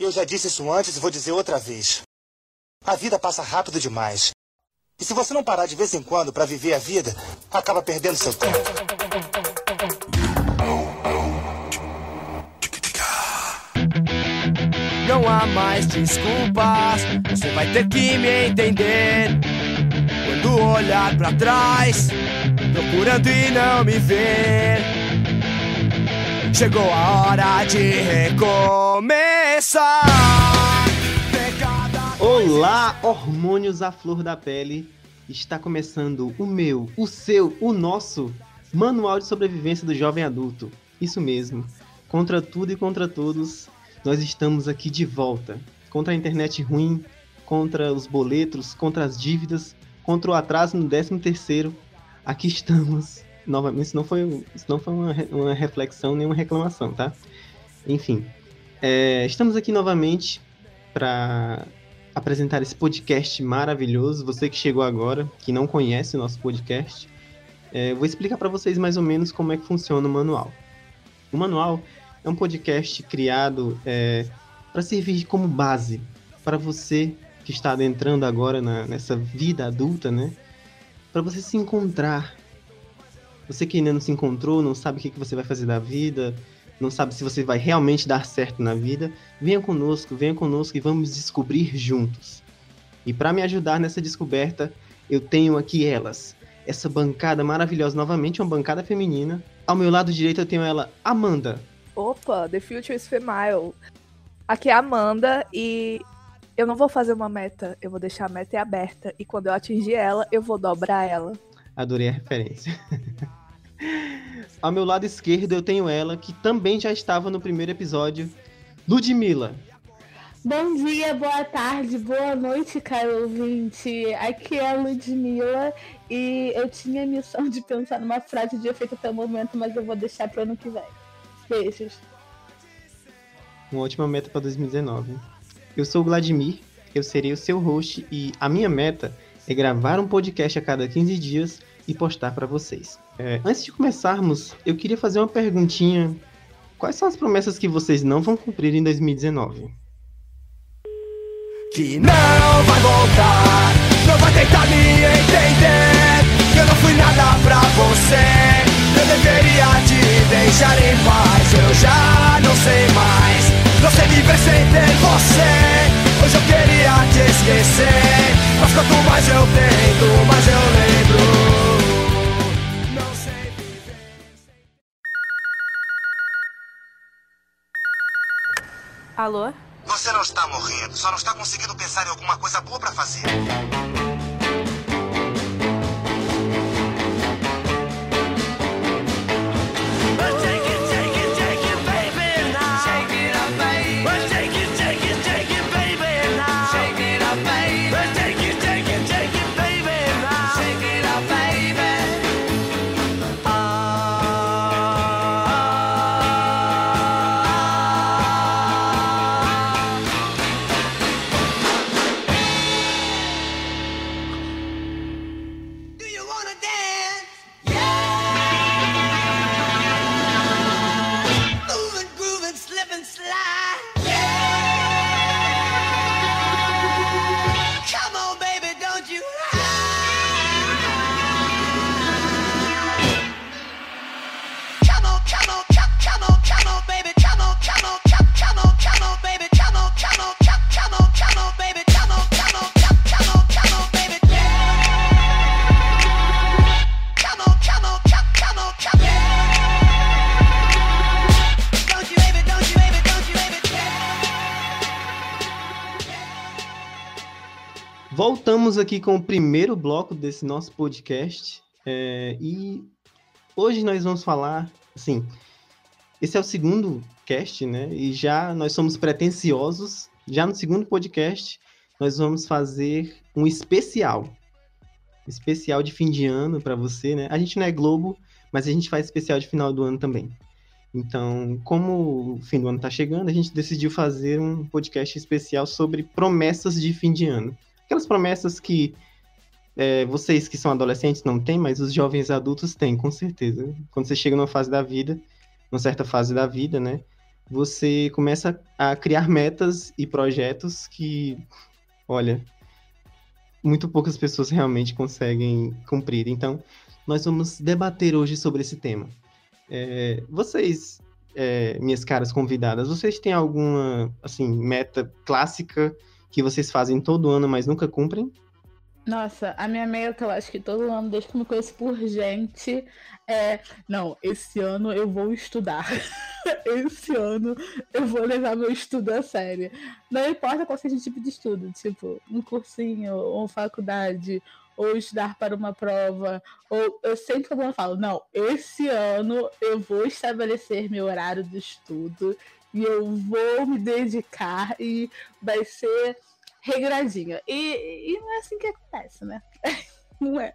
Eu já disse isso antes e vou dizer outra vez. A vida passa rápido demais. E se você não parar de vez em quando para viver a vida, acaba perdendo seu tempo. Não há mais desculpas, você vai ter que me entender. Quando olhar para trás, procurando e não me ver. Chegou a hora de recomeçar. Olá, hormônios à flor da pele. Está começando o meu, o seu, o nosso Manual de Sobrevivência do Jovem Adulto. Isso mesmo. Contra tudo e contra todos, nós estamos aqui de volta. Contra a internet ruim, contra os boletos, contra as dívidas, contra o atraso no 13 terceiro. Aqui estamos. Novamente, isso não foi, isso não foi uma, uma reflexão nem uma reclamação, tá? Enfim, é, estamos aqui novamente para apresentar esse podcast maravilhoso. Você que chegou agora, que não conhece o nosso podcast, é, vou explicar para vocês mais ou menos como é que funciona o manual. O manual é um podcast criado é, para servir como base para você que está adentrando agora na, nessa vida adulta, né? Para você se encontrar. Você que ainda não se encontrou, não sabe o que, que você vai fazer da vida, não sabe se você vai realmente dar certo na vida, venha conosco, venha conosco e vamos descobrir juntos. E para me ajudar nessa descoberta, eu tenho aqui elas. Essa bancada maravilhosa, novamente uma bancada feminina. Ao meu lado direito eu tenho ela, Amanda. Opa, The Future is Female. Aqui é a Amanda e eu não vou fazer uma meta, eu vou deixar a meta aberta. E quando eu atingir ela, eu vou dobrar ela. Adorei a referência. Ao meu lado esquerdo eu tenho ela, que também já estava no primeiro episódio, Ludmilla. Bom dia, boa tarde, boa noite, caro ouvinte. Aqui é a Ludmilla e eu tinha a missão de pensar numa frase de efeito até o momento, mas eu vou deixar para ano que vem. Beijos. Uma ótima meta para 2019. Eu sou o Vladimir, eu serei o seu host e a minha meta é gravar um podcast a cada 15 dias e postar para vocês. É, antes de começarmos, eu queria fazer uma perguntinha. Quais são as promessas que vocês não vão cumprir em 2019? Que não vai voltar, não vai tentar me entender. Eu não fui nada pra você. Eu deveria te deixar em paz. Eu já não sei mais. Não sei viver sem ter você. Hoje eu queria te esquecer. Mas quanto mais eu tento, mais eu Alô? Você não está morrendo, só não está conseguindo pensar em alguma coisa boa para fazer. Aqui com o primeiro bloco desse nosso podcast. é, e hoje nós vamos falar, assim, esse é o segundo cast, né? E já nós somos pretensiosos. Já no segundo podcast, nós vamos fazer um especial. Especial de fim de ano para você, né? A gente não é Globo, mas a gente faz especial de final do ano também. Então, como o fim do ano está chegando, a gente decidiu fazer um podcast especial sobre promessas de fim de ano. Aquelas promessas que é, vocês que são adolescentes não têm, mas os jovens adultos têm, com certeza. Quando você chega numa fase da vida, numa certa fase da vida, né? você começa a criar metas e projetos que, olha, muito poucas pessoas realmente conseguem cumprir. Então, nós vamos debater hoje sobre esse tema. É, vocês, é, minhas caras convidadas, vocês têm alguma assim meta clássica que vocês fazem todo ano, mas nunca cumprem? Nossa, a minha meta, eu acho que todo ano, desde que me conheço por gente, é. Não, esse ano eu vou estudar. esse ano eu vou levar meu estudo a sério. Não importa qual seja o tipo de estudo, tipo, um cursinho, ou faculdade, ou estudar para uma prova, ou eu sempre eu falo, não, esse ano eu vou estabelecer meu horário de estudo e eu vou me dedicar e vai ser regradinha. E, e não é assim que acontece, né? não é.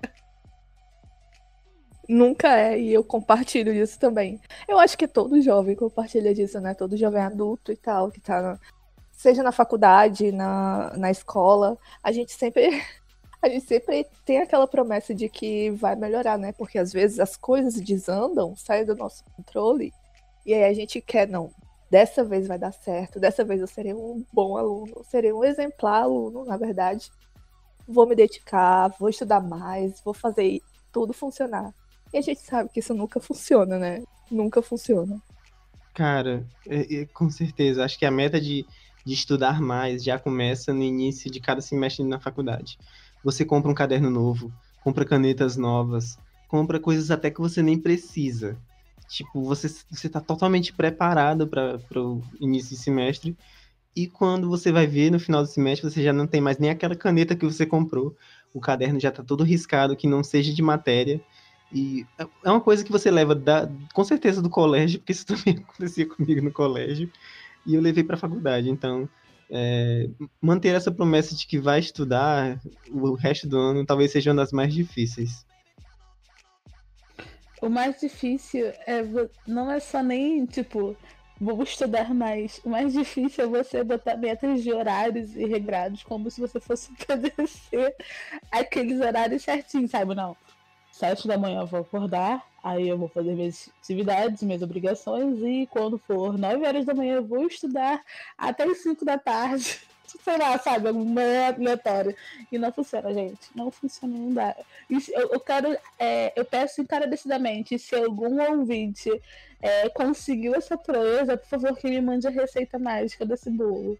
Nunca é, e eu compartilho disso também. Eu acho que todo jovem compartilha disso, né? Todo jovem adulto e tal, que tá, na... seja na faculdade, na, na escola, a gente sempre a gente sempre tem aquela promessa de que vai melhorar, né? Porque às vezes as coisas desandam, saem do nosso controle, e aí a gente quer, não, dessa vez vai dar certo, dessa vez eu serei um bom aluno, serei um exemplar aluno, na verdade. Vou me dedicar, vou estudar mais, vou fazer tudo funcionar. E a gente sabe que isso nunca funciona, né? Nunca funciona. Cara, é, é, com certeza. Acho que a meta de, de estudar mais já começa no início de cada semestre na faculdade. Você compra um caderno novo, compra canetas novas, compra coisas até que você nem precisa. Tipo, você, você tá totalmente preparado para o início de semestre. E quando você vai ver no final do semestre, você já não tem mais nem aquela caneta que você comprou. O caderno já tá todo riscado, que não seja de matéria. E é uma coisa que você leva, da, com certeza, do colégio, porque isso também acontecia comigo no colégio. E eu levei para a faculdade. Então, é, manter essa promessa de que vai estudar o resto do ano talvez seja uma das mais difíceis. O mais difícil é não é só nem, tipo, vou estudar mais. O mais difícil é você botar metas de horários e regrados, como se você fosse obedecer aqueles horários certinhos, sabe? Não. Sete da manhã eu vou acordar, aí eu vou fazer minhas atividades, minhas obrigações, e quando for nove horas da manhã eu vou estudar até as cinco da tarde sei lá, sabe, alguma aleatória. E não funciona, gente. Não funciona, não dá. Eu, eu quero, é, eu peço encarecidamente, se algum ouvinte é, conseguiu essa proeza, por favor, que me mande a receita mágica desse bolo.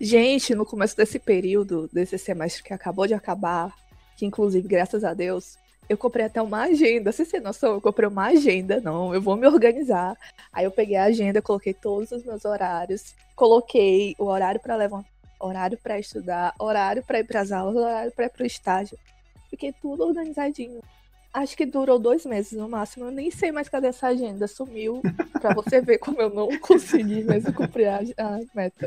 Gente, no começo desse período, desse semestre que acabou de acabar, que inclusive, graças a Deus, eu comprei até uma agenda. Você tem noção? Eu comprei uma agenda. Não, eu vou me organizar. Aí eu peguei a agenda, coloquei todos os meus horários. Coloquei o horário para levantar, horário para estudar, horário para ir para as aulas, horário para ir para o estágio. Fiquei tudo organizadinho. Acho que durou dois meses no máximo. Eu nem sei mais cadê essa agenda. Sumiu. Pra você ver como eu não consegui mais cumprir a, a meta.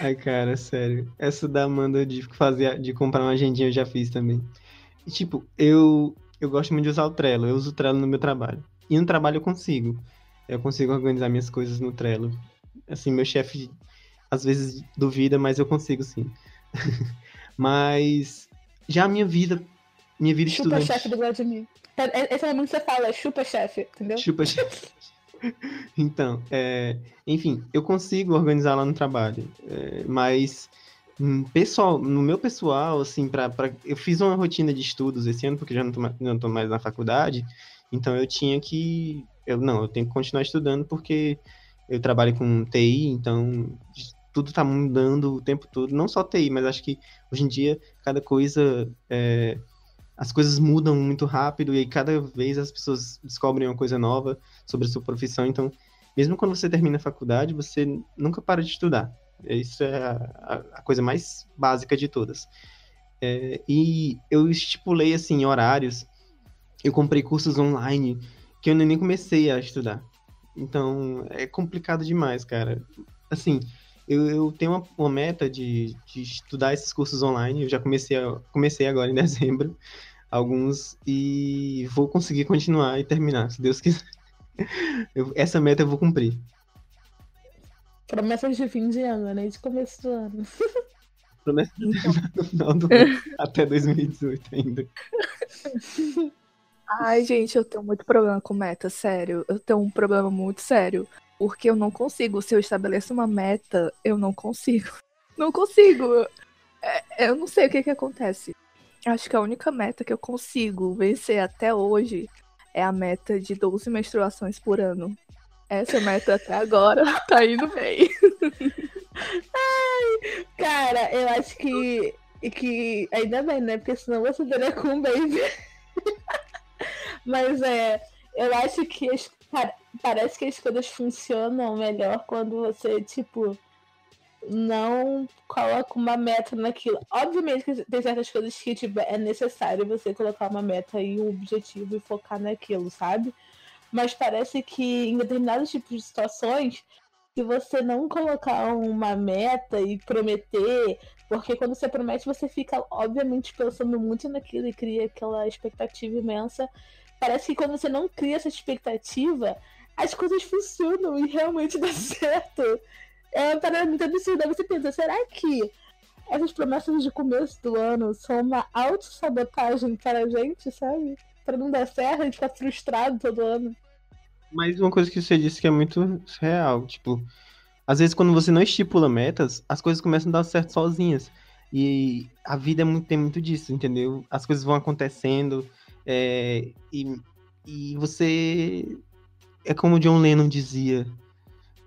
Ai, cara, sério. Essa da Amanda de fazer, de comprar uma agendinha eu já fiz também. E, tipo, eu, eu gosto muito de usar o Trello. Eu uso o Trello no meu trabalho. E no trabalho eu consigo. Eu consigo organizar minhas coisas no Trello. Assim, meu chefe às vezes duvida, mas eu consigo sim. mas já a minha vida, minha vida chupa estudante... chefe do Vladimir. Esse é o momento que você fala, chupa chefe, entendeu? Chupa chefe. então, é... enfim, eu consigo organizar lá no trabalho, é... mas pessoal, no meu pessoal, assim, pra, pra, eu fiz uma rotina de estudos esse ano, porque já não tô, não tô mais na faculdade, então eu tinha que. Eu, não, eu tenho que continuar estudando porque eu trabalho com TI, então tudo está mudando o tempo todo. Não só TI, mas acho que hoje em dia cada coisa. É, as coisas mudam muito rápido e aí cada vez as pessoas descobrem uma coisa nova sobre a sua profissão. Então, mesmo quando você termina a faculdade, você nunca para de estudar. Isso é a, a coisa mais básica de todas. É, e eu estipulei, assim, horários. Eu comprei cursos online que eu nem comecei a estudar. Então, é complicado demais, cara. Assim, eu, eu tenho uma, uma meta de, de, estudar esses cursos online. Eu já comecei, a, comecei agora em dezembro, alguns, e vou conseguir continuar e terminar, se Deus quiser. Eu, essa meta eu vou cumprir. Promessas de fim de ano, né? De começo do ano. Promessa de no final do ano, até 2018 ainda. Ai, gente, eu tenho muito problema com meta, sério. Eu tenho um problema muito sério. Porque eu não consigo. Se eu estabeleço uma meta, eu não consigo. Não consigo. É, eu não sei o que que acontece. Acho que a única meta que eu consigo vencer até hoje é a meta de 12 menstruações por ano. Essa meta até agora tá indo bem. Ai, cara, eu acho que, que ainda bem, né? Porque senão você teria com um baby. Mas é, eu acho que as, parece que as coisas funcionam melhor quando você, tipo, não coloca uma meta naquilo. Obviamente que tem certas coisas que tipo, é necessário você colocar uma meta e um objetivo e focar naquilo, sabe? Mas parece que em determinados tipos de situações, se você não colocar uma meta e prometer, porque quando você promete, você fica, obviamente, pensando muito naquilo e cria aquela expectativa imensa. Parece que quando você não cria essa expectativa, as coisas funcionam e realmente dá certo. É uma parada muito absurda. Você pensa, será que essas promessas de começo do ano são uma autossabotagem para a gente, sabe? Para não dar certo, a gente ficar frustrado todo ano. Mas uma coisa que você disse que é muito real, tipo, às vezes quando você não estipula metas, as coisas começam a dar certo sozinhas. E a vida é muito, tem muito disso, entendeu? As coisas vão acontecendo é, e, e você é como John Lennon dizia,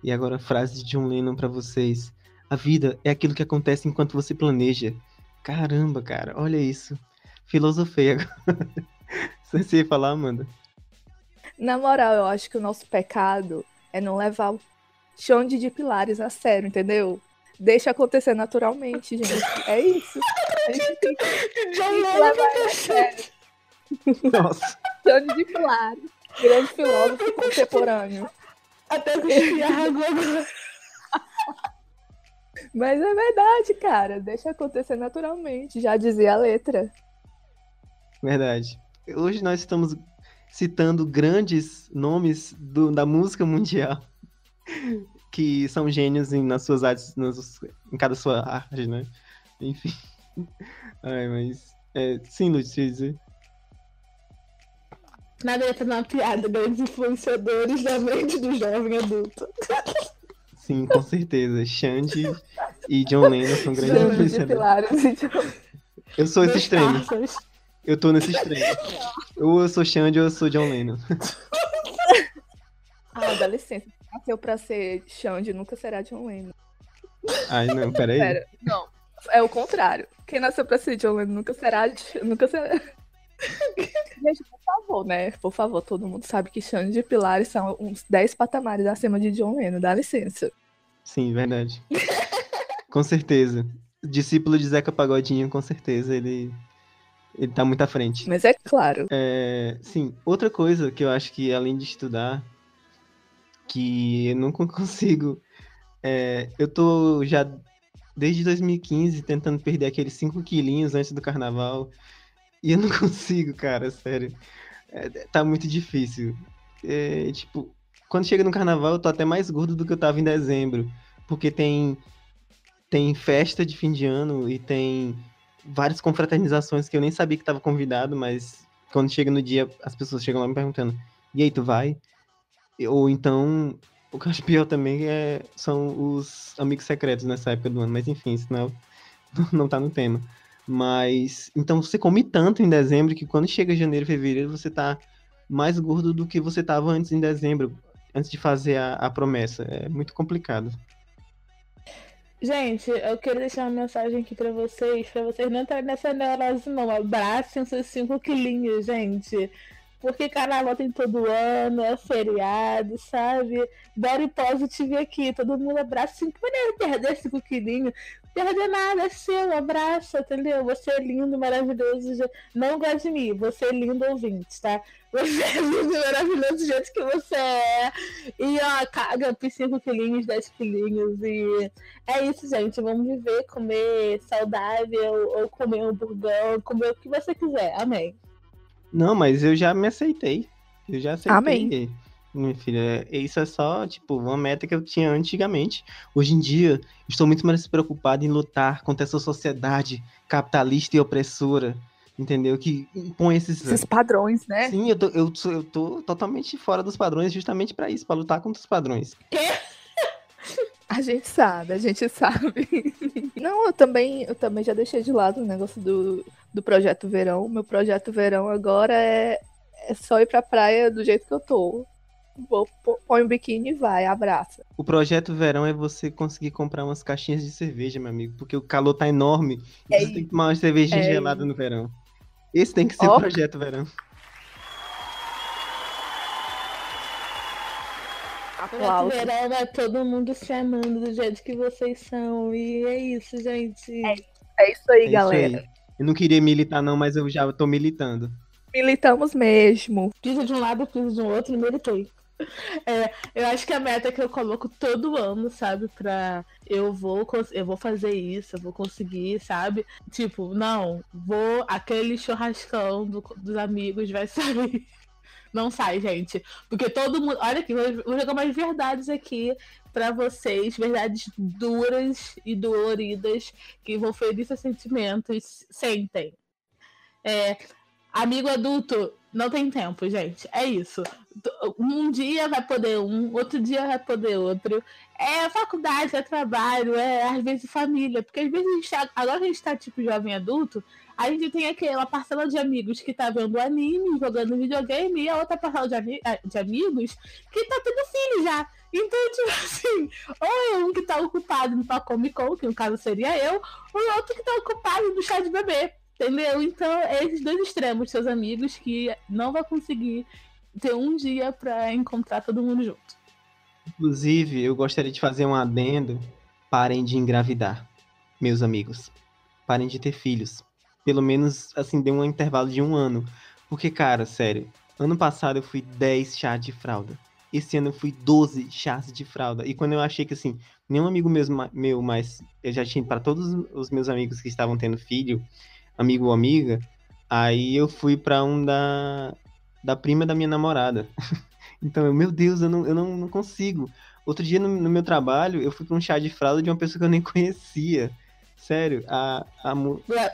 e agora a frase de John Lennon para vocês. A vida é aquilo que acontece enquanto você planeja. Caramba, cara, olha isso. Filosofei agora. Você ia falar, Amanda? Na moral, eu acho que o nosso pecado é não levar o chão de pilares a sério, entendeu? Deixa acontecer naturalmente, gente. É isso. A gente tem que levar a sério. Nossa. Chão de pilares. Grande filósofo contemporâneo. Até que agora. Mas é verdade, cara. Deixa acontecer naturalmente. Já dizia a letra. Verdade. Hoje nós estamos citando grandes nomes do, da música mundial que são gênios em, nas suas artes, nas, em cada sua arte, né? Enfim. Ai, mas. É, sim, Lutícia. Nada ia uma piada, grandes influenciadores da mente do jovem adulto. Sim, com certeza. Xande e John Lennon são grandes influenciadores. Eu sou esse extremo. Eu tô nesse extremo. Ou eu sou Xande ou eu sou John Lennon. Ah, dá licença. Nasceu pra ser Xande, nunca será John Lennon. Ai, não, peraí. Pera, não. É o contrário. Quem nasceu pra ser John Lennon nunca será. Nunca será. Gente, por favor, né? Por favor, todo mundo sabe que Xande de Pilares são uns 10 patamares acima de John Lennon, dá licença. Sim, verdade. com certeza. Discípulo de Zeca Pagodinho, com certeza, ele ele tá muito à frente. Mas é claro. É, sim, outra coisa que eu acho que além de estudar, que eu nunca consigo. É, eu tô já desde 2015 tentando perder aqueles 5 quilinhos antes do carnaval. E eu não consigo, cara, sério. É, tá muito difícil. É, tipo, quando chega no carnaval, eu tô até mais gordo do que eu tava em dezembro. Porque tem, tem festa de fim de ano e tem várias confraternizações que eu nem sabia que estava convidado, mas quando chega no dia, as pessoas chegam lá me perguntando: e aí, tu vai? Ou então, o que eu acho pior também é, são os amigos secretos nessa época do ano, mas enfim, isso não, não tá no tema. Mas, então você come tanto em dezembro que quando chega janeiro, fevereiro, você tá mais gordo do que você tava antes em dezembro, antes de fazer a, a promessa. É muito complicado. Gente, eu quero deixar uma mensagem aqui pra vocês, pra vocês não entrarem nessa neurose não. Abracem seus 5 quilinhos, gente. Porque carnaval tem todo ano, é feriado, sabe? Body positive aqui, todo mundo abraça 5 maneiro perder 5 quilinhos. Perder nada, é seu, abraça, entendeu? Você é lindo, maravilhoso. Não gosta de mim, você é lindo ouvinte, tá? Você é lindo, maravilhoso do jeito que você é. E ó, caga por 5 quilinhos, 10 quilinhos. E é isso, gente. Vamos viver, comer saudável, ou comer um burgão, comer o que você quiser. Amém. Não, mas eu já me aceitei. Eu já aceitei. Amém. Minha filha, isso é só, tipo, uma meta que eu tinha antigamente. Hoje em dia, estou muito mais preocupado em lutar contra essa sociedade capitalista e opressora entendeu? Que impõe esses. Esses padrões, né? Sim, eu tô, eu, eu tô totalmente fora dos padrões justamente pra isso, pra lutar contra os padrões. A gente sabe, a gente sabe. Não, eu também, eu também já deixei de lado o negócio do, do projeto verão. Meu projeto verão agora é, é só ir pra praia do jeito que eu tô. Põe um biquíni e vai, abraça. O projeto verão é você conseguir comprar umas caixinhas de cerveja, meu amigo, porque o calor tá enorme. E É você tem que tomar uma cervejinha é gelada no verão. Esse tem que ser o projeto verão. Aplausos. Verão é todo mundo se amando do jeito que vocês são. E é isso, gente. É isso aí, É isso galera. aí. Eu não queria militar, não, mas eu já tô militando. Militamos mesmo. Piso de um lado, piso de um outro e militei. É, eu acho que a meta que eu coloco todo ano, sabe, pra eu vou, eu vou fazer isso, eu vou conseguir, sabe? Tipo, não, vou, aquele churrascão do- dos amigos vai sair. Não sai, gente. Porque todo mundo. Olha aqui, vou, jogar umas verdades aqui pra vocês, verdades duras e doloridas que vão ferir seus sentimentos. Sentem. É, amigo adulto, não tem tempo, gente. É isso. Um dia vai poder um, outro dia vai poder outro. É faculdade, é trabalho, é às vezes família. Porque às vezes a gente tá, agora a gente tá tipo jovem adulto, a gente tem aquela parcela de amigos que tá vendo anime, jogando videogame, e a outra parcela de, ami- de amigos que tá tendo filho já. Então, tipo assim, ou é um que tá ocupado no Comic Con, que no caso seria eu, ou é outro que tá ocupado no chá de bebê. Entendeu? Então, é esses dois extremos, seus amigos, que não vai conseguir ter um dia pra encontrar todo mundo junto. Inclusive, eu gostaria de fazer um adendo. Parem de engravidar, meus amigos. Parem de ter filhos. Pelo menos, assim, dê um intervalo de um ano. Porque, cara, sério, ano passado eu fui 10 chás de fralda. Esse ano eu fui 12 chás de fralda. E quando eu achei que, assim, nenhum amigo ma- meu, mas eu já tinha para todos os meus amigos que estavam tendo filho, amigo ou amiga, aí eu fui pra um da, da prima da minha namorada. Então, eu, meu Deus, eu não, eu não, não consigo. Outro dia no, no meu trabalho, eu fui pra um chá de fralda de uma pessoa que eu nem conhecia. Sério, a, a,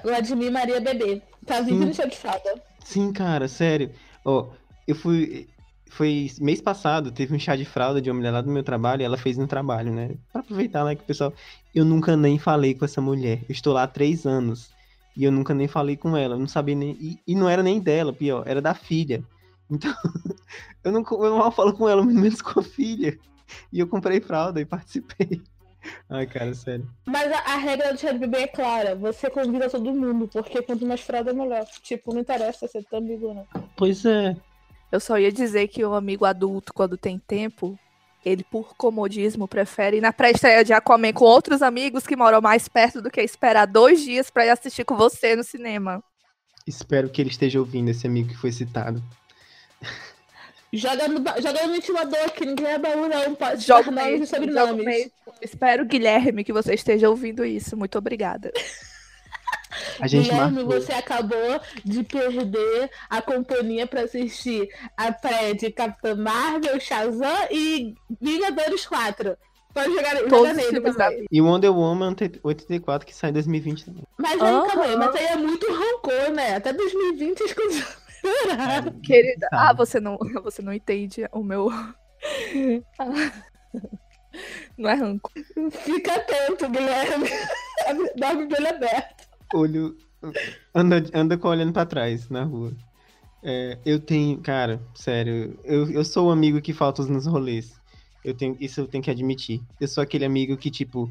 Vladimir Maria Bebê. Tá Sim. vindo no chá de fralda. Sim, cara, sério. Ó, eu fui. Foi mês passado, teve um chá de fralda de uma mulher lá do meu trabalho, e ela fez no trabalho, né? Pra aproveitar lá que o pessoal. Eu nunca nem falei com essa mulher. Eu estou lá há três anos. E eu nunca nem falei com ela. Eu não sabia nem. E, e não era nem dela, pior, era da filha. Então, eu não eu mal falo com ela, muito menos com a filha. E eu comprei fralda e participei. Ai, cara, sério. Mas a, a regra do chá de bebê é clara. Você convida todo mundo, porque quanto mais fralda, melhor. Tipo, não interessa ser teu amigo, não. Pois é. Eu só ia dizer que o amigo adulto, quando tem tempo, ele, por comodismo, prefere ir na pré-estreia de Aquaman com outros amigos que moram mais perto do que esperar dois dias pra ir assistir com você no cinema. Espero que ele esteja ouvindo esse amigo que foi citado. Joga no, joga ventilador, que ninguém é baú, não. Pode jogar nomes e sobrenomes. Espero, Guilherme, que você esteja ouvindo isso. Muito obrigada. A gente Guilherme, marcou. você acabou de perder a companhia pra assistir a pré de Capitã Marvel, Shazam e Vingadores 4. Pode jogar, nele também. E Wonder Woman 84, que sai em 2020 também. Mas aí, Aham. calma aí, mas aí é muito rancor, né? Até 2020 as coisas melhoraram. Querida, Tá. ah, você não, você não entende o meu. Não é ranco. Fica atento, Guilherme. Dorme pelo aberto. Olho. Anda, anda com olhando pra trás na rua. É, eu tenho, cara, sério, eu, eu sou o amigo que falta nos rolês. Eu tenho, isso eu tenho que admitir. Eu sou aquele amigo que, tipo,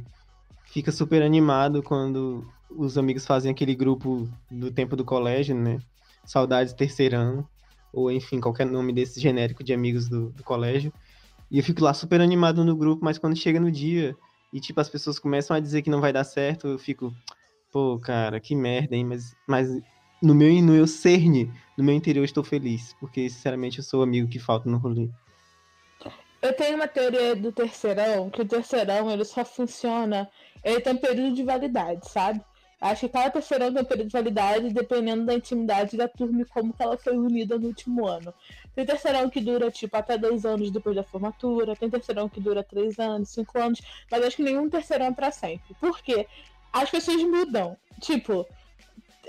fica super animado quando os amigos fazem aquele grupo do tempo do colégio, né? Saudades terceirão, ou enfim, qualquer nome desse genérico de amigos do, do colégio. E eu fico lá super animado no grupo, mas quando chega no dia e, tipo, as pessoas começam a dizer que não vai dar certo, eu fico, pô, cara, que merda, hein? Mas, mas no meu, no meu cerne, no meu interior, estou feliz, porque, sinceramente, eu sou o amigo que falta no rolê. Eu tenho uma teoria do terceirão, que o terceirão ele só funciona, ele tem um período de validade, sabe? Acho que cada terceirão tem um período de validade dependendo da intimidade da turma e como ela foi unida no último ano. Tem terceirão que dura, tipo, até dois anos depois da formatura, tem terceirão que dura três anos, cinco anos, mas acho que nenhum terceirão é pra sempre. Por quê? As pessoas mudam. Tipo,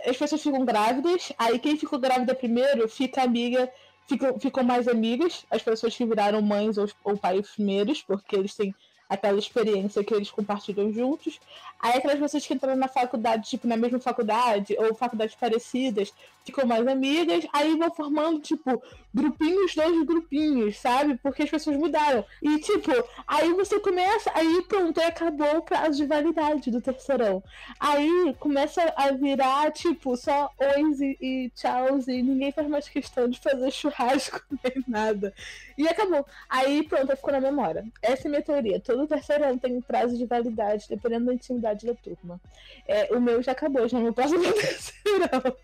as pessoas ficam grávidas, aí quem ficou grávida primeiro fica amiga, ficam, ficam mais amigas, as pessoas que viraram mães ou, ou pais primeiros, porque eles têm aquela experiência que eles compartilham juntos. Aí aquelas pessoas que entraram na faculdade, tipo, na mesma faculdade, ou faculdades parecidas, ficam mais amigas, aí vão formando, tipo, grupinhos, dois grupinhos, sabe? Porque as pessoas mudaram. E, tipo, aí você começa, aí pronto, aí acabou o prazo de validade do terceirão. Aí começa a virar, tipo, só ois e, e tchauz, e ninguém faz mais questão de fazer churrasco nem nada. E acabou. Aí pronto, ficou na memória. Essa é a minha teoria. Todo terceirão tem um prazo de validade, dependendo da intimidade da turma. É, o meu já acabou, já não posso no terceirão.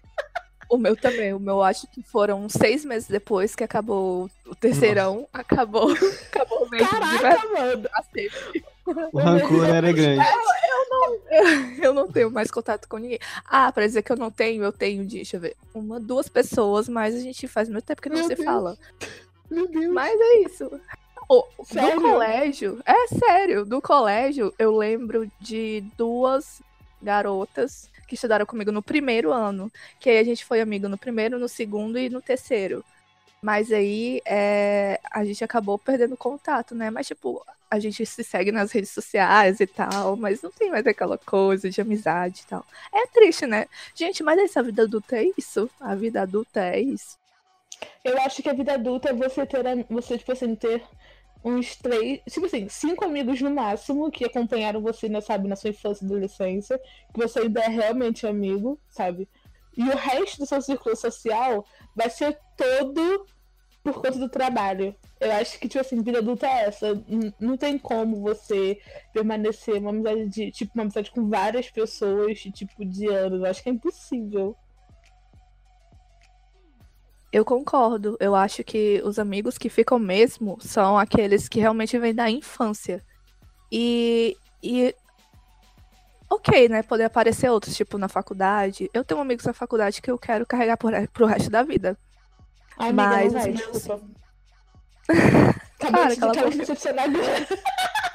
O meu também. O meu acho que foram seis meses depois que acabou o terceirão. Acabou. Acabou mesmo. Caraca, mano. O rancor era grande. Eu não, eu não tenho mais contato com ninguém. Ah, pra dizer que eu não tenho, eu tenho de, deixa eu ver, uma, duas pessoas, mas a gente faz muito tempo que não Meu se Deus. fala. Meu Deus. Mas é isso. O, Sério? do colégio, é sério, do colégio eu lembro de duas garotas que estudaram comigo no primeiro ano. Que aí a gente foi amigo no primeiro, no segundo e no terceiro. Mas aí é, a gente acabou perdendo contato, né? Mas, tipo, a gente se segue nas redes sociais e tal, mas não tem mais aquela coisa de amizade e tal. É triste, né? Gente, mas essa vida adulta é isso. A vida adulta é isso. Eu acho que a vida adulta é você ter, você, tipo assim, ter uns três, tipo assim, cinco amigos no máximo que acompanharam você, né, sabe, na sua infância e adolescência, que você ainda é realmente amigo, sabe? E o resto do seu círculo social vai ser todo por conta do trabalho. Eu acho que, tipo assim, vida adulta é essa. Não tem como você permanecer uma amizade de, tipo, uma amizade com várias pessoas, tipo, de anos. Eu acho que é impossível. Eu concordo. Eu acho que os amigos que ficam mesmo são aqueles que realmente vêm da infância. E, e ok, né? Poder aparecer outros, tipo, na faculdade. Eu tenho amigos na faculdade que eu quero carregar por, pro resto da vida. Ai, amiga, Mas não vai, meus- desculpa. Cara, de cala acabei de.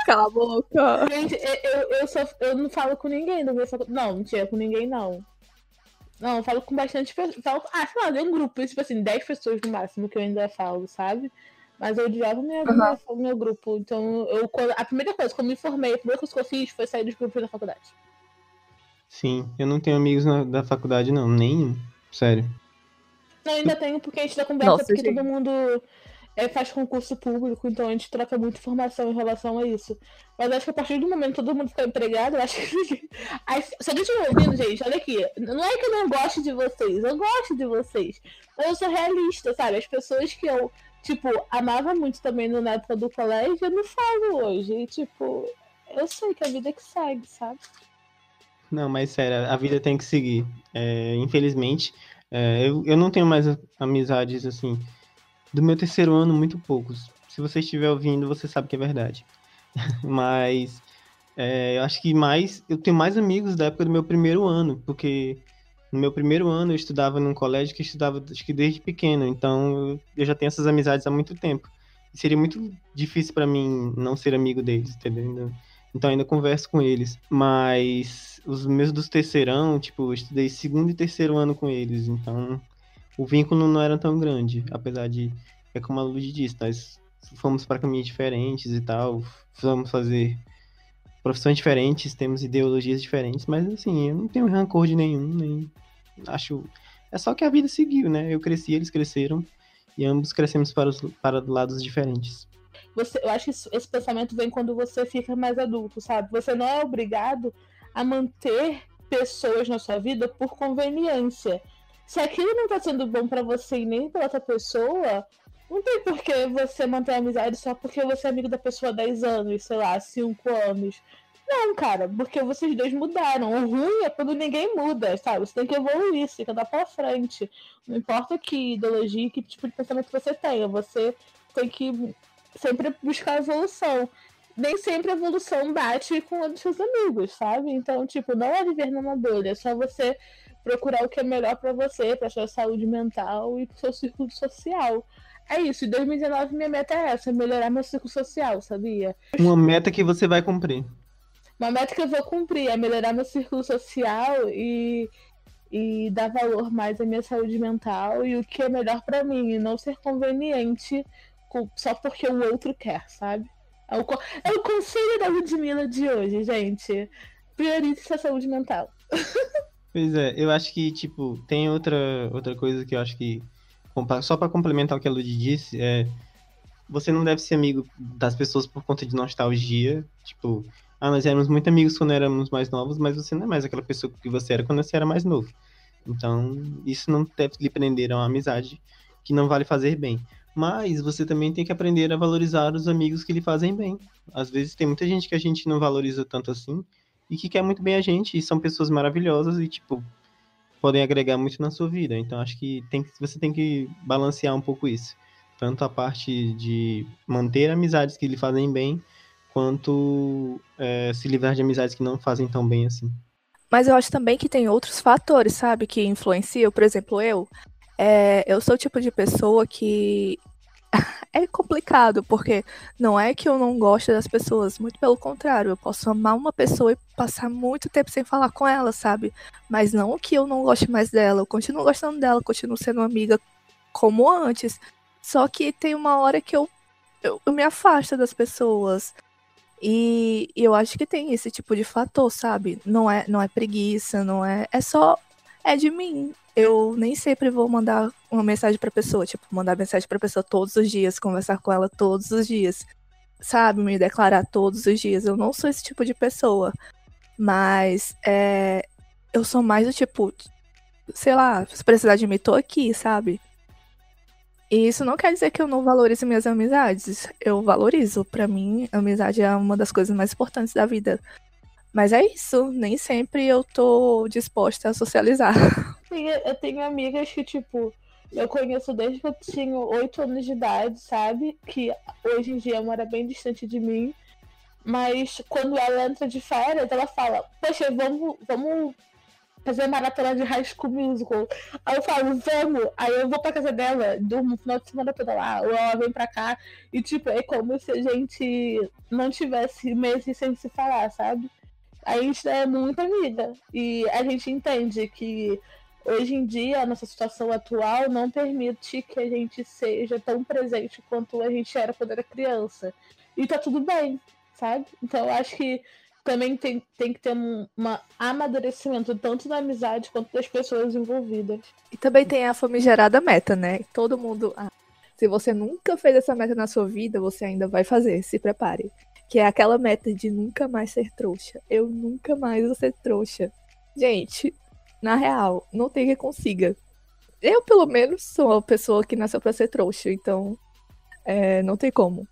Cala a boca. Gente, eu, eu, eu, só, eu não falo com ninguém do meu facu- Não, mentira, com ninguém não. Não, eu falo com bastante pessoas. Falo, ah, sei lá, tem um grupo, tipo assim, 10 pessoas no máximo que eu ainda falo, sabe? Mas eu odiava Aham. meu, meu grupo. Então, eu, quando- a primeira coisa, quando eu me formei, a primeira coisa que eu fiz foi sair dos grupos da faculdade. Sim, eu não tenho amigos na- da faculdade, não. Nenhum. Sério. Não, ainda tenho porque a gente dá conversa, Nossa, porque gente. todo mundo é, faz concurso público, então a gente troca muita informação em relação a isso. Mas acho que a partir do momento que todo mundo ficar empregado, acho que. Aí, se alguém estiver ouvindo, gente, olha aqui. Não é que eu não gosto de vocês, eu gosto de vocês. Mas eu sou realista, sabe? As pessoas que eu, tipo, amava muito também na época do colégio, eu não falo hoje. E, tipo, eu sei que a vida é que segue, sabe? Não, mas sério, a vida tem que seguir. É, infelizmente, é, eu, eu não tenho mais amizades assim. Do meu terceiro ano, muito poucos. Se você estiver ouvindo, você sabe que é verdade. Mas é, eu acho que mais. Eu tenho mais amigos da época do meu primeiro ano, porque no meu primeiro ano eu estudava num colégio que estudava acho que desde pequeno, então eu, já tenho essas amizades há muito tempo. E seria muito difícil para mim não ser amigo deles, entendeu? Então ainda converso com eles. Mas os meus dos terceirão, tipo, eu estudei segundo e terceiro ano com eles. Então o vínculo não era tão grande. Apesar de, é como a Lud disse, nós fomos para caminhos diferentes e tal. Vamos fazer profissões diferentes, temos ideologias diferentes. Mas assim, eu não tenho rancor de nenhum, nem acho. É só que a vida seguiu, né? Eu cresci, eles cresceram. E ambos crescemos para, os, para lados diferentes. Você, eu acho que esse pensamento vem quando você fica mais adulto, sabe? Você não é obrigado a manter pessoas na sua vida por conveniência. Se aquilo não tá sendo bom pra você e nem pra outra pessoa, não tem por que você manter a amizade só porque você é amigo da pessoa há 10 anos, sei lá, 5 anos. Não, cara, porque vocês dois mudaram. O ruim é quando ninguém muda, sabe? Você tem que evoluir, você tem que andar pra frente. Não importa que ideologia, que tipo de pensamento você tenha, você tem que sempre buscar evolução. Nem sempre a evolução bate com a dos seus amigos, sabe? Então, tipo, não é viver numa bolha, é só você procurar o que é melhor pra você, pra sua saúde mental e pro seu círculo social. É isso, em 2019 minha meta é essa, melhorar meu círculo social, sabia? Uma meta que você vai cumprir. Uma meta que eu vou cumprir é melhorar meu círculo social e e dar valor mais à minha saúde mental e o que é melhor para mim e não ser conveniente só porque o outro quer, sabe? É o, é o conselho da Ludmilla de hoje, gente. Priorize sua saúde mental. Pois é, eu acho que, tipo, tem outra, outra coisa que eu acho que, só para complementar o que a Lud disse, é, você não deve ser amigo das pessoas por conta de nostalgia, tipo, ah, nós éramos muito amigos quando éramos mais novos, mas você não é mais aquela pessoa que você era quando você era mais novo. Então, isso não deve lhe prender a uma amizade que não vale fazer bem. Mas você também tem que aprender a valorizar os amigos que lhe fazem bem. Às vezes tem muita gente que a gente não valoriza tanto assim e que quer muito bem a gente e são pessoas maravilhosas e tipo podem agregar muito na sua vida. Então acho que tem você tem que balancear um pouco isso, tanto a parte de manter amizades que lhe fazem bem, quanto é, se livrar de amizades que não fazem tão bem assim. Mas eu acho também que tem outros fatores, sabe, que influenciam. Por exemplo, eu, é, eu sou o tipo de pessoa que é complicado, porque não é que eu não gosto das pessoas, muito pelo contrário, eu posso amar uma pessoa e passar muito tempo sem falar com ela, sabe? Mas não que eu não goste mais dela, eu continuo gostando dela, continuo sendo amiga como antes. Só que tem uma hora que eu, eu, eu me afasto das pessoas. E, e eu acho que tem esse tipo de fator, sabe? Não é, não é preguiça, não é. É só. É de mim eu nem sempre vou mandar uma mensagem pra pessoa, tipo, mandar mensagem pra pessoa todos os dias, conversar com ela todos os dias, sabe? Me declarar todos os dias. Eu não sou esse tipo de pessoa. Mas é, eu sou mais do tipo, sei lá, se precisar de mim, tô aqui, sabe? E isso não quer dizer que eu não valorize minhas amizades. Eu valorizo. Para mim, amizade é uma das coisas mais importantes da vida. Mas é isso, nem sempre eu tô disposta a socializar. Eu tenho amigas que, tipo, eu conheço desde que eu tinha oito anos de idade, sabe? Que hoje em dia mora bem distante de mim. Mas quando ela entra de férias, ela fala, poxa, vamos, vamos fazer maratona de High School Musical. Aí eu falo, vamos. Aí eu vou pra casa dela, durmo no final de semana toda lá, ou ela vem pra cá. E, tipo, é como se a gente não tivesse meses sem se falar, sabe? A gente é muito amiga. E a gente entende que hoje em dia a nossa situação atual não permite que a gente seja tão presente quanto a gente era quando era criança. E tá tudo bem, sabe? Então eu acho que também tem, tem que ter um uma amadurecimento tanto da amizade quanto das pessoas envolvidas. E também tem a famigerada meta, né? Todo mundo. Ah, se você nunca fez essa meta na sua vida, você ainda vai fazer. Se prepare. Que é aquela meta de nunca mais ser trouxa. Eu nunca mais vou ser trouxa. Gente, na real, não tem que consiga. Eu, pelo menos, sou uma pessoa que nasceu pra ser trouxa, então. É, não tem como.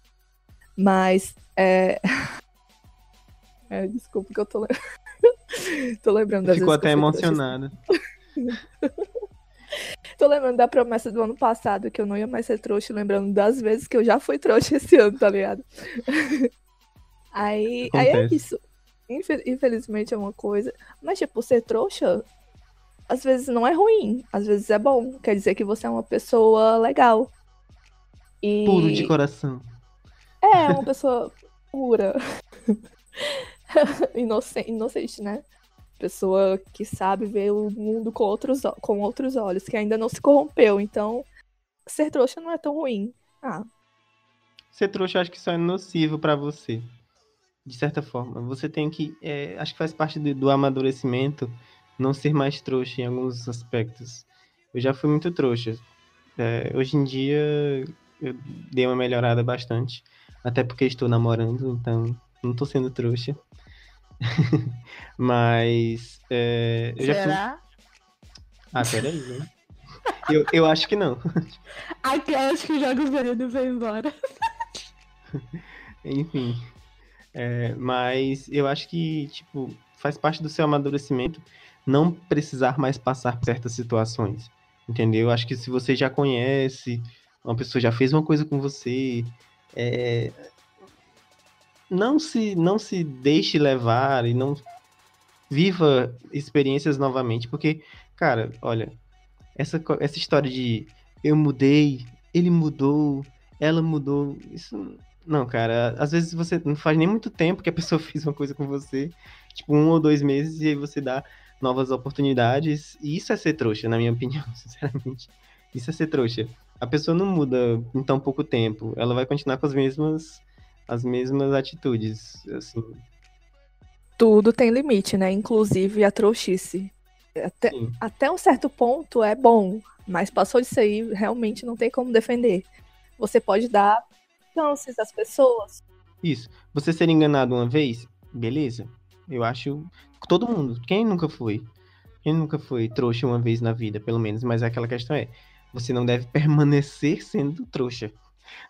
Mas. É... é desculpa que eu tô, tô lembrando das Ficou até emocionada. Tô lembrando da promessa do ano passado que eu não ia mais ser trouxa, lembrando das vezes que eu já fui trouxa esse ano, tá ligado? Aí, aí é isso. Infelizmente é uma coisa. Mas, tipo, ser trouxa, às vezes não é ruim. Às vezes é bom. Quer dizer que você é uma pessoa legal. E... Puro de coração. É, uma pessoa pura. inocente, inocente, né? Pessoa que sabe ver o mundo com outros, com outros olhos, que ainda não se corrompeu. Então, ser trouxa não é tão ruim. Ah. Ser trouxa eu acho que só é nocivo para você de certa forma. Você tem que. É, acho que faz parte do, do, amadurecimento não ser mais trouxa em alguns aspectos. Eu já fui muito trouxa. É, hoje em dia eu dei uma melhorada bastante. Até porque estou namorando, então não estou sendo trouxa. Mas. É, eu Será? Já fui... Ah, peraí, né? Eu, eu acho que não. Aqui eu acho que o Jogos Veredo vai embora. Enfim. É, mas eu acho que, tipo, faz parte do seu amadurecimento não precisar mais passar por certas situações. Entendeu? Eu acho que se você já conhece, uma pessoa já fez uma coisa com você, é, não se não se deixe levar e não viva experiências novamente, porque, cara, olha, essa, essa história de eu mudei, ele mudou, ela mudou, isso não, cara, às vezes você não faz nem muito tempo que a pessoa fez uma coisa com você, tipo um ou dois meses, e aí você dá novas oportunidades. E isso é ser trouxa, na minha opinião, sinceramente. Isso é ser trouxa. A pessoa não muda em tão pouco tempo. Ela vai continuar com as mesmas, as mesmas atitudes, assim. Tudo tem limite, né? Inclusive a trouxice. Até, até um certo ponto é bom, mas passou disso aí, realmente não tem como defender. Você pode dar chances às pessoas. Isso. Você ser enganado uma vez, beleza. Eu acho. Todo mundo. Quem nunca foi? Quem nunca foi trouxa uma vez na vida, pelo menos? Mas aquela questão é: você não deve permanecer sendo trouxa.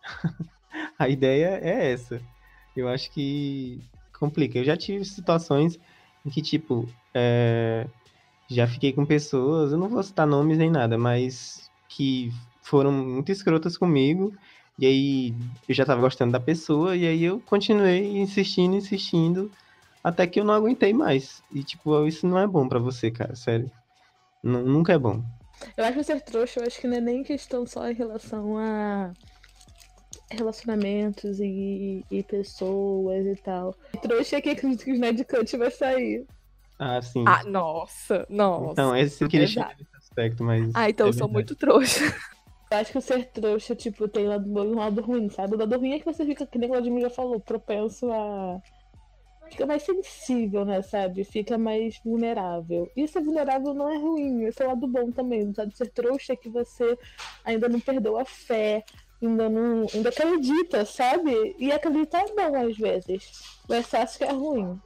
A ideia é essa. Eu acho que complica. Eu já tive situações em que, tipo, é... já fiquei com pessoas, eu não vou citar nomes nem nada, mas que foram muito escrotas comigo. E aí eu já tava gostando da pessoa, e aí eu continuei insistindo, insistindo, até que eu não aguentei mais. E, tipo, isso não é bom para você, cara, sério. N nunca é bom. Eu acho que ser trouxa, eu acho que não é nem questão só em relação a relacionamentos e, e pessoas e tal. Trouxa é que acredito que o Ned Cut vai sair. Ah, sim. Ah, nossa, nossa. Então, esse eu queria chegar nesse aspecto, mas. Ah, então é eu sou muito trouxa. Acho que o ser trouxa, tipo, tem lado bom e um lado ruim, sabe? O lado ruim é que você fica, que nem o Vladimir já falou, propenso a. Fica mais sensível, né, sabe? Fica mais vulnerável. E ser vulnerável não é ruim, esse é o lado bom também. Sabe? Ser trouxa é que você ainda não perdeu a fé, ainda não. ainda acredita, sabe? E acreditar é bom às vezes. Você acha que é ruim.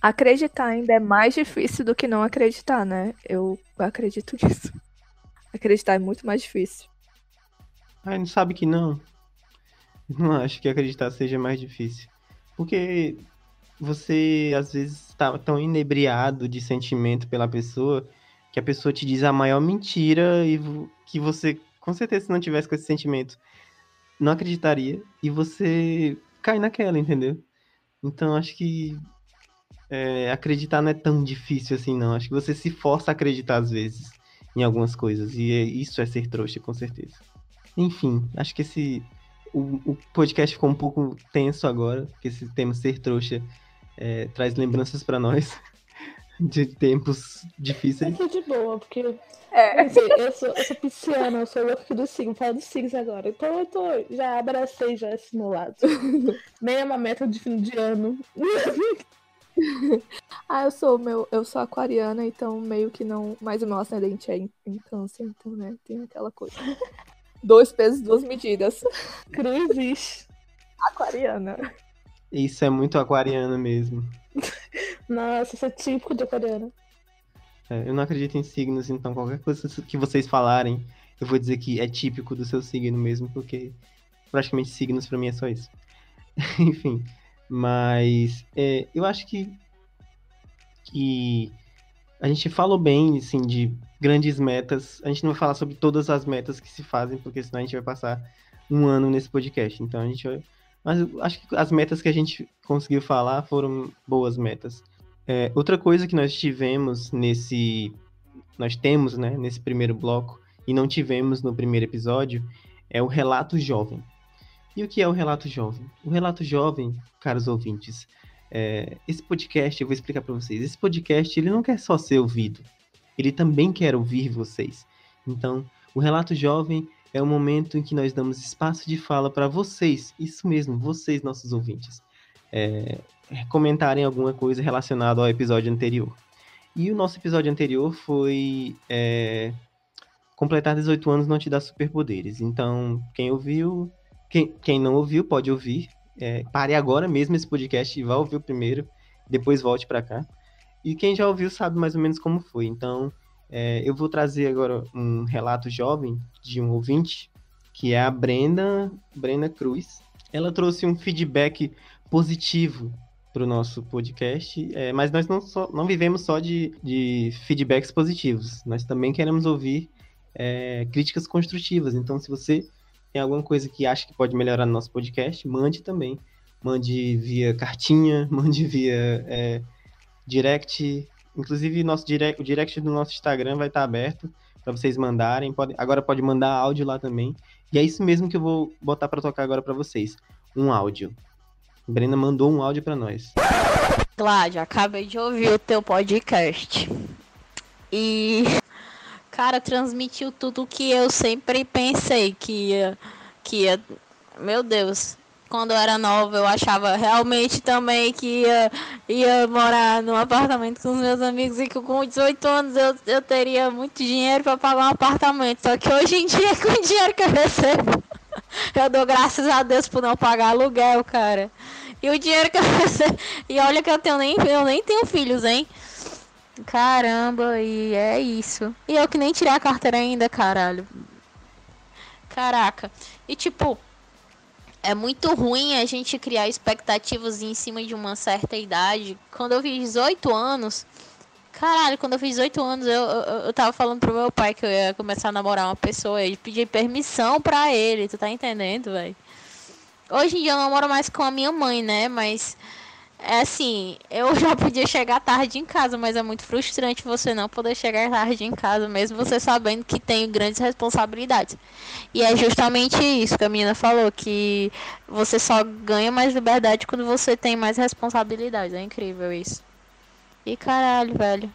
Acreditar ainda é mais difícil do que não acreditar, né? Eu acredito nisso. Acreditar é muito mais difícil. Ah, não sabe que não. Não acho que acreditar seja mais difícil. Porque você às vezes está tão inebriado de sentimento pela pessoa que a pessoa te diz a maior mentira e que você, com certeza, se não tivesse com esse sentimento, não acreditaria. E você cai naquela, entendeu? Então acho que é, acreditar não é tão difícil assim, não. Acho que você se força a acreditar às vezes em algumas coisas. E é, isso é ser trouxa, com certeza. Enfim, acho que esse. O, o podcast ficou um pouco tenso agora, porque esse tema ser trouxa é, traz lembranças para nós de tempos difíceis. Eu tô de boa, porque é. Assim, eu, sou, eu sou pisciana, eu sou louco do signo, falo dos signos agora. Então eu tô, já abracei já esse meu lado. Nem é uma meta de fim de ano. ah, eu sou meu, eu sou aquariana, então meio que não. Mas o meu ascendente é em, em câncer, então, né? Tem aquela coisa. Dois pesos, duas medidas. Cruzes. Aquariana. Isso é muito aquariana mesmo. Nossa, isso é típico de aquariana. É, eu não acredito em signos, então qualquer coisa que vocês falarem, eu vou dizer que é típico do seu signo mesmo, porque praticamente signos para mim é só isso. Enfim, mas é, eu acho que, que a gente falou bem, assim, de grandes metas. A gente não vai falar sobre todas as metas que se fazem, porque senão a gente vai passar um ano nesse podcast. Então a gente vai mas acho que as metas que a gente conseguiu falar foram boas metas. É, outra coisa que nós tivemos nesse. Nós temos, né, nesse primeiro bloco, e não tivemos no primeiro episódio, é o relato jovem. E o que é o relato jovem? O relato jovem, caros ouvintes, é, esse podcast, eu vou explicar para vocês. Esse podcast, ele não quer só ser ouvido, ele também quer ouvir vocês. Então, o relato jovem é o momento em que nós damos espaço de fala para vocês, isso mesmo, vocês, nossos ouvintes, é, comentarem alguma coisa relacionada ao episódio anterior. E o nosso episódio anterior foi é, completar 18 anos não te dá superpoderes. Então, quem ouviu, quem, quem não ouviu, pode ouvir. É, pare agora mesmo esse podcast e vá ouvir o primeiro, depois volte para cá. E quem já ouviu sabe mais ou menos como foi. Então, é, eu vou trazer agora um relato jovem de um ouvinte, que é a Brenda, Brenda Cruz. Ela trouxe um feedback positivo para o nosso podcast, é, mas nós não, só, não vivemos só de, de, feedbacks positivos, nós também queremos ouvir é, críticas construtivas. Então, se você tem alguma coisa que acha que pode melhorar no nosso podcast, mande também. Mande via cartinha, mande via é, direct, Inclusive, nosso direct, o direct do nosso Instagram vai estar aberto para vocês mandarem. Pode, agora pode mandar áudio lá também. E é isso mesmo que eu vou botar para tocar agora para vocês. Um áudio. Brenda mandou um áudio para nós. Cláudio, acabei de ouvir o teu podcast. E, cara, transmitiu tudo que eu sempre pensei que ia. Que ia. Meu Deus. Quando eu era nova, eu achava realmente também que ia, ia morar num apartamento com os meus amigos e que com 18 anos eu, eu teria muito dinheiro para pagar um apartamento. Só que hoje em dia, com o dinheiro que eu recebo, eu dou graças a Deus por não pagar aluguel, cara. E o dinheiro que eu recebo. E olha que eu tenho nem, eu nem tenho filhos, hein? Caramba, e é isso. E eu que nem tirei a carteira ainda, caralho. Caraca. E tipo, é muito ruim a gente criar expectativas em cima de uma certa idade. Quando eu fiz 18 anos, caralho, quando eu fiz 18 anos, eu, eu, eu tava falando pro meu pai que eu ia começar a namorar uma pessoa e pedi permissão pra ele, tu tá entendendo, velho? Hoje em dia eu namoro mais com a minha mãe, né? Mas é assim, eu já podia chegar tarde em casa, mas é muito frustrante você não poder chegar tarde em casa, mesmo você sabendo que tem grandes responsabilidades. E é justamente isso que a menina falou, que você só ganha mais liberdade quando você tem mais responsabilidades. É incrível isso. E caralho, velho.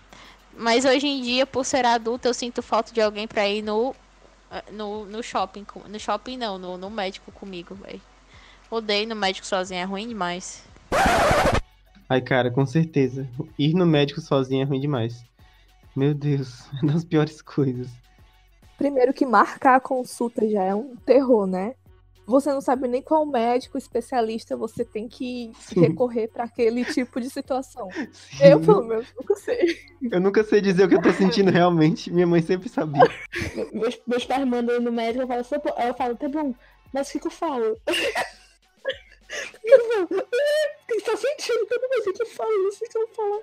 Mas hoje em dia, por ser adulta, eu sinto falta de alguém pra ir no, no, no shopping. No shopping não, no, no médico comigo, velho. Odeio no médico sozinho, é ruim demais. Ai, cara, com certeza. Ir no médico sozinho é ruim demais. Meu Deus, é das piores coisas. Primeiro que marcar a consulta já é um terror, né? Você não sabe nem qual médico especialista você tem que Sim. recorrer para aquele tipo de situação. Sim. Eu, pelo menos, nunca sei. Eu nunca sei dizer o que eu tô sentindo realmente. Minha mãe sempre sabia. Meus, meus pais mandam no médico, eu falo, eu falo, tá bom, mas o que, que eu falo? Ele tá sentindo que eu não sei que eu falo isso que eu falar.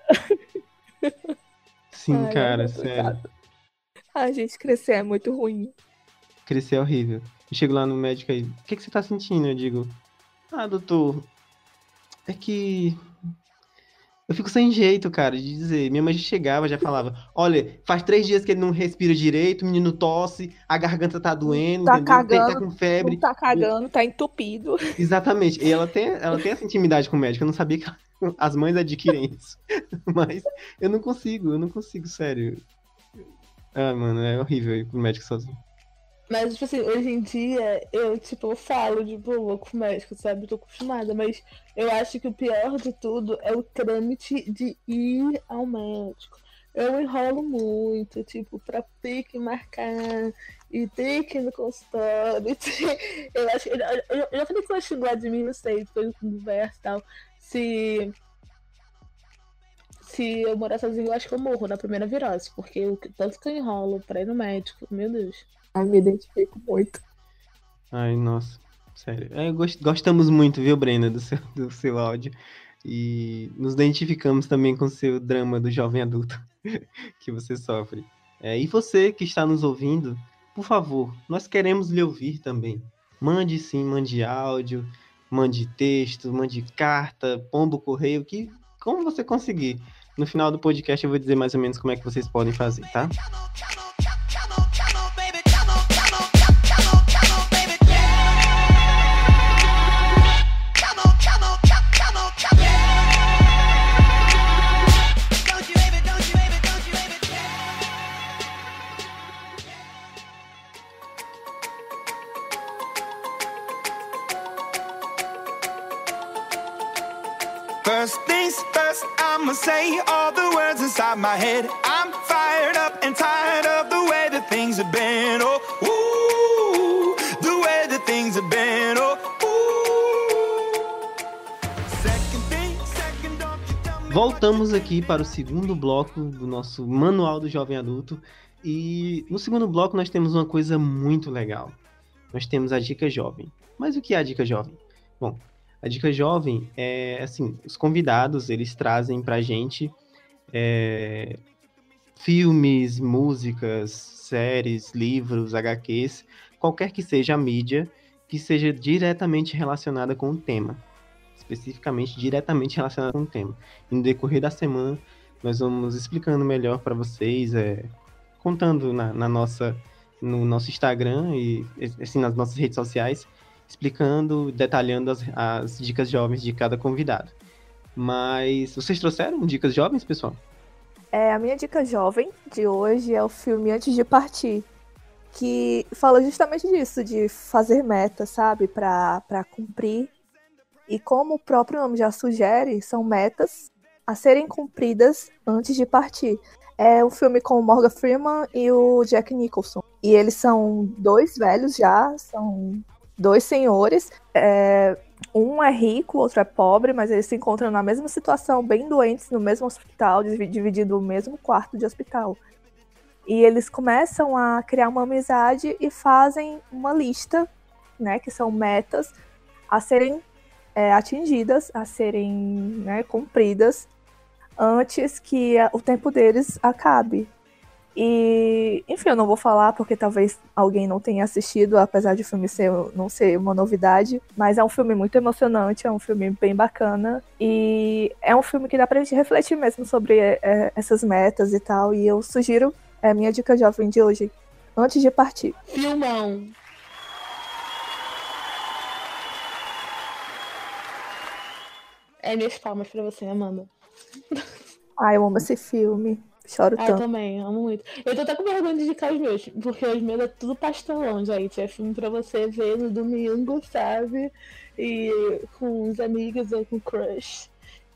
Sim, Ai, cara, é sério. A gente, crescer é muito ruim. Crescer é horrível. Eu chego lá no médico aí, o que, que você tá sentindo? Eu digo, ah, doutor, é que eu fico sem jeito, cara, de dizer. Minha mãe já chegava, já falava: Olha, faz três dias que ele não respira direito, o menino tosse, a garganta tá doendo, tá entendeu? Cagando, tá com febre. tá cagando, tá entupido. Exatamente. E ela tem, ela tem essa intimidade com o médico. Eu não sabia que as mães adquirem isso. Mas eu não consigo, eu não consigo, sério. Ah, mano, é horrível ir pro médico sozinho. Mas, tipo assim, hoje em dia, eu, tipo, eu falo de boa com o médico, sabe? Eu tô acostumada, mas eu acho que o pior de tudo é o trâmite de ir ao médico. Eu enrolo muito, tipo, pra ter que marcar e ter que ir no consultório. Eu acho eu, eu já falei que eu acho igual de mim, não sei, depois conversa e tal. Se se eu morar sozinho, eu acho que eu morro na primeira virose, porque eu, tanto que eu enrolo pra ir no médico, meu Deus. Ai, me identifico muito. Ai, nossa. Sério. É, gost, gostamos muito, viu, Brenda, do seu, do seu áudio. E nos identificamos também com o seu drama do jovem adulto que você sofre. É, e você que está nos ouvindo, por favor, nós queremos lhe ouvir também. Mande sim, mande áudio, mande texto, mande carta, pombo correio, que como você conseguir. No final do podcast eu vou dizer mais ou menos como é que vocês podem fazer, tá? Voltamos aqui para o segundo bloco do nosso Manual do Jovem Adulto. E no segundo bloco nós temos uma coisa muito legal. Nós temos a Dica Jovem. Mas o que é a Dica Jovem? Bom, a dica jovem é assim, os convidados eles trazem para gente é, filmes, músicas, séries, livros, HQs, qualquer que seja a mídia que seja diretamente relacionada com o tema, especificamente diretamente relacionada com o tema. E no decorrer da semana nós vamos explicando melhor para vocês, é, contando na, na nossa no nosso Instagram e assim nas nossas redes sociais explicando, detalhando as, as dicas jovens de cada convidado. Mas vocês trouxeram dicas jovens, pessoal? É, a minha dica jovem de hoje é o filme Antes de Partir, que fala justamente disso, de fazer metas, sabe, para cumprir. E como o próprio nome já sugere, são metas a serem cumpridas antes de partir. É um filme com o Morgan Freeman e o Jack Nicholson. E eles são dois velhos já, são dois senhores. É, um é rico, o outro é pobre, mas eles se encontram na mesma situação, bem doentes, no mesmo hospital, dividindo o mesmo quarto de hospital. E eles começam a criar uma amizade e fazem uma lista, né, que são metas a serem é, atingidas, a serem né, cumpridas antes que o tempo deles acabe. E, enfim, eu não vou falar porque talvez alguém não tenha assistido, apesar de o filme ser, não ser uma novidade. Mas é um filme muito emocionante, é um filme bem bacana. E é um filme que dá pra gente refletir mesmo sobre é, essas metas e tal. E eu sugiro, é a minha dica jovem de hoje, antes de partir. Filmão. É minhas palmas pra você, Amanda. Ai, eu amo esse filme. Choro ah, tanto. também, amo muito. Eu tô até com vergonha de indicar os meus, porque os meus é tudo pastelão, gente. É filme pra você ver no domingo, sabe? E com os amigos ou com crush.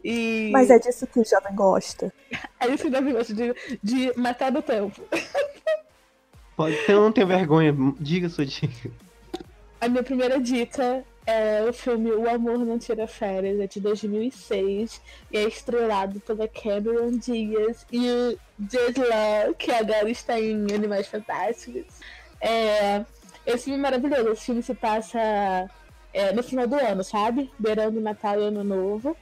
E... Mas é disso que o jovem gosta. é isso que o jovem gosta, de, de matar do tempo. Pode ser, eu não tenho vergonha. Diga sua dica. A minha primeira dica é o filme O Amor Não Tira Férias, é de 2006 e é estrelado pela Cameron Diaz e o Jude Law, que agora está em Animais Fantásticos. É, esse filme é maravilhoso, esse filme se passa é, no final do ano, sabe? Beirando Natal e Ano Novo.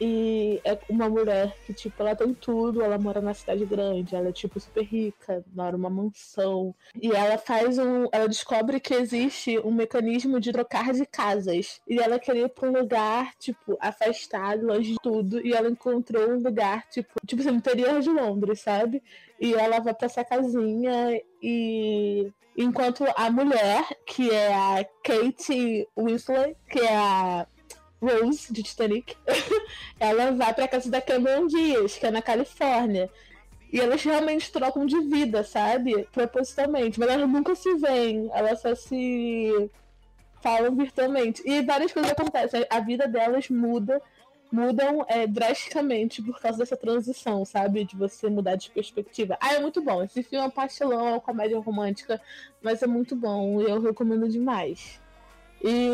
E é uma mulher que, tipo, ela tem tudo, ela mora na cidade grande, ela é, tipo, super rica, mora numa mansão. E ela faz um. Ela descobre que existe um mecanismo de trocar de casas. E ela queria ir pra um lugar, tipo, afastado, longe de tudo. E ela encontrou um lugar, tipo, tipo assim, interior de Londres, sabe? E ela vai pra essa casinha e enquanto a mulher, que é a Kate Winslet, que é a Rose, de Titanic, ela vai pra casa da Cameron Diaz, que é na Califórnia. E elas realmente trocam de vida, sabe? Propositalmente. Mas elas nunca se veem. Elas só se falam virtualmente. E várias coisas acontecem. A vida delas muda, mudam é, drasticamente por causa dessa transição, sabe? De você mudar de perspectiva. Ah, é muito bom. Esse filme é um pastelão, é uma comédia romântica, mas é muito bom eu recomendo demais. E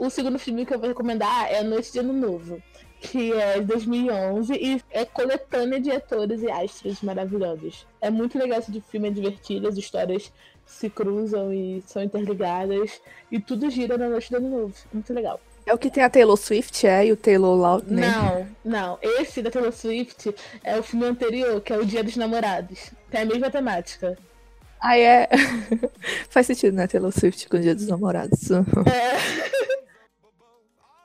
o, o segundo filme que eu vou recomendar é A Noite de Ano Novo, que é de 2011 e é coletânea de atores e astros maravilhosos. É muito legal esse filme, é divertido, as histórias se cruzam e são interligadas e tudo gira na Noite de Ano Novo. Muito legal. É o que tem a Taylor Swift, é? E o Taylor Lautner? Não, não. Esse da Taylor Swift é o filme anterior, que é o Dia dos Namorados. Tem a mesma temática. Ah, é. Faz sentido, né? Taylor Swift com o Dia dos Namorados.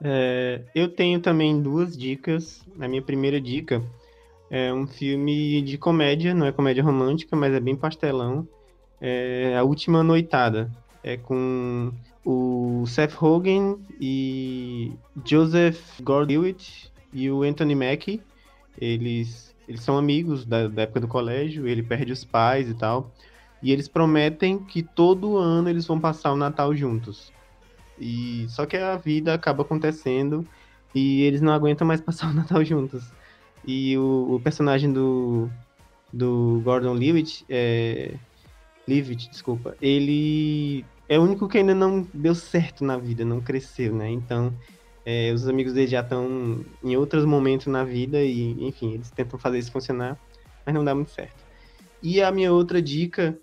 É, eu tenho também duas dicas. A minha primeira dica é um filme de comédia, não é comédia romântica, mas é bem pastelão. É A Última Noitada. É com o Seth Rogen e Joseph Gordon-Levitt e o Anthony Mackie. Eles, eles são amigos da, da época do colégio, ele perde os pais e tal. E eles prometem que todo ano eles vão passar o Natal juntos. E só que a vida acaba acontecendo e eles não aguentam mais passar o Natal juntos. E o, o personagem do, do Gordon Levitt, é, Levitt, desculpa, ele é o único que ainda não deu certo na vida, não cresceu, né? Então, é, os amigos dele já estão em outros momentos na vida e, enfim, eles tentam fazer isso funcionar, mas não dá muito certo. E a minha outra dica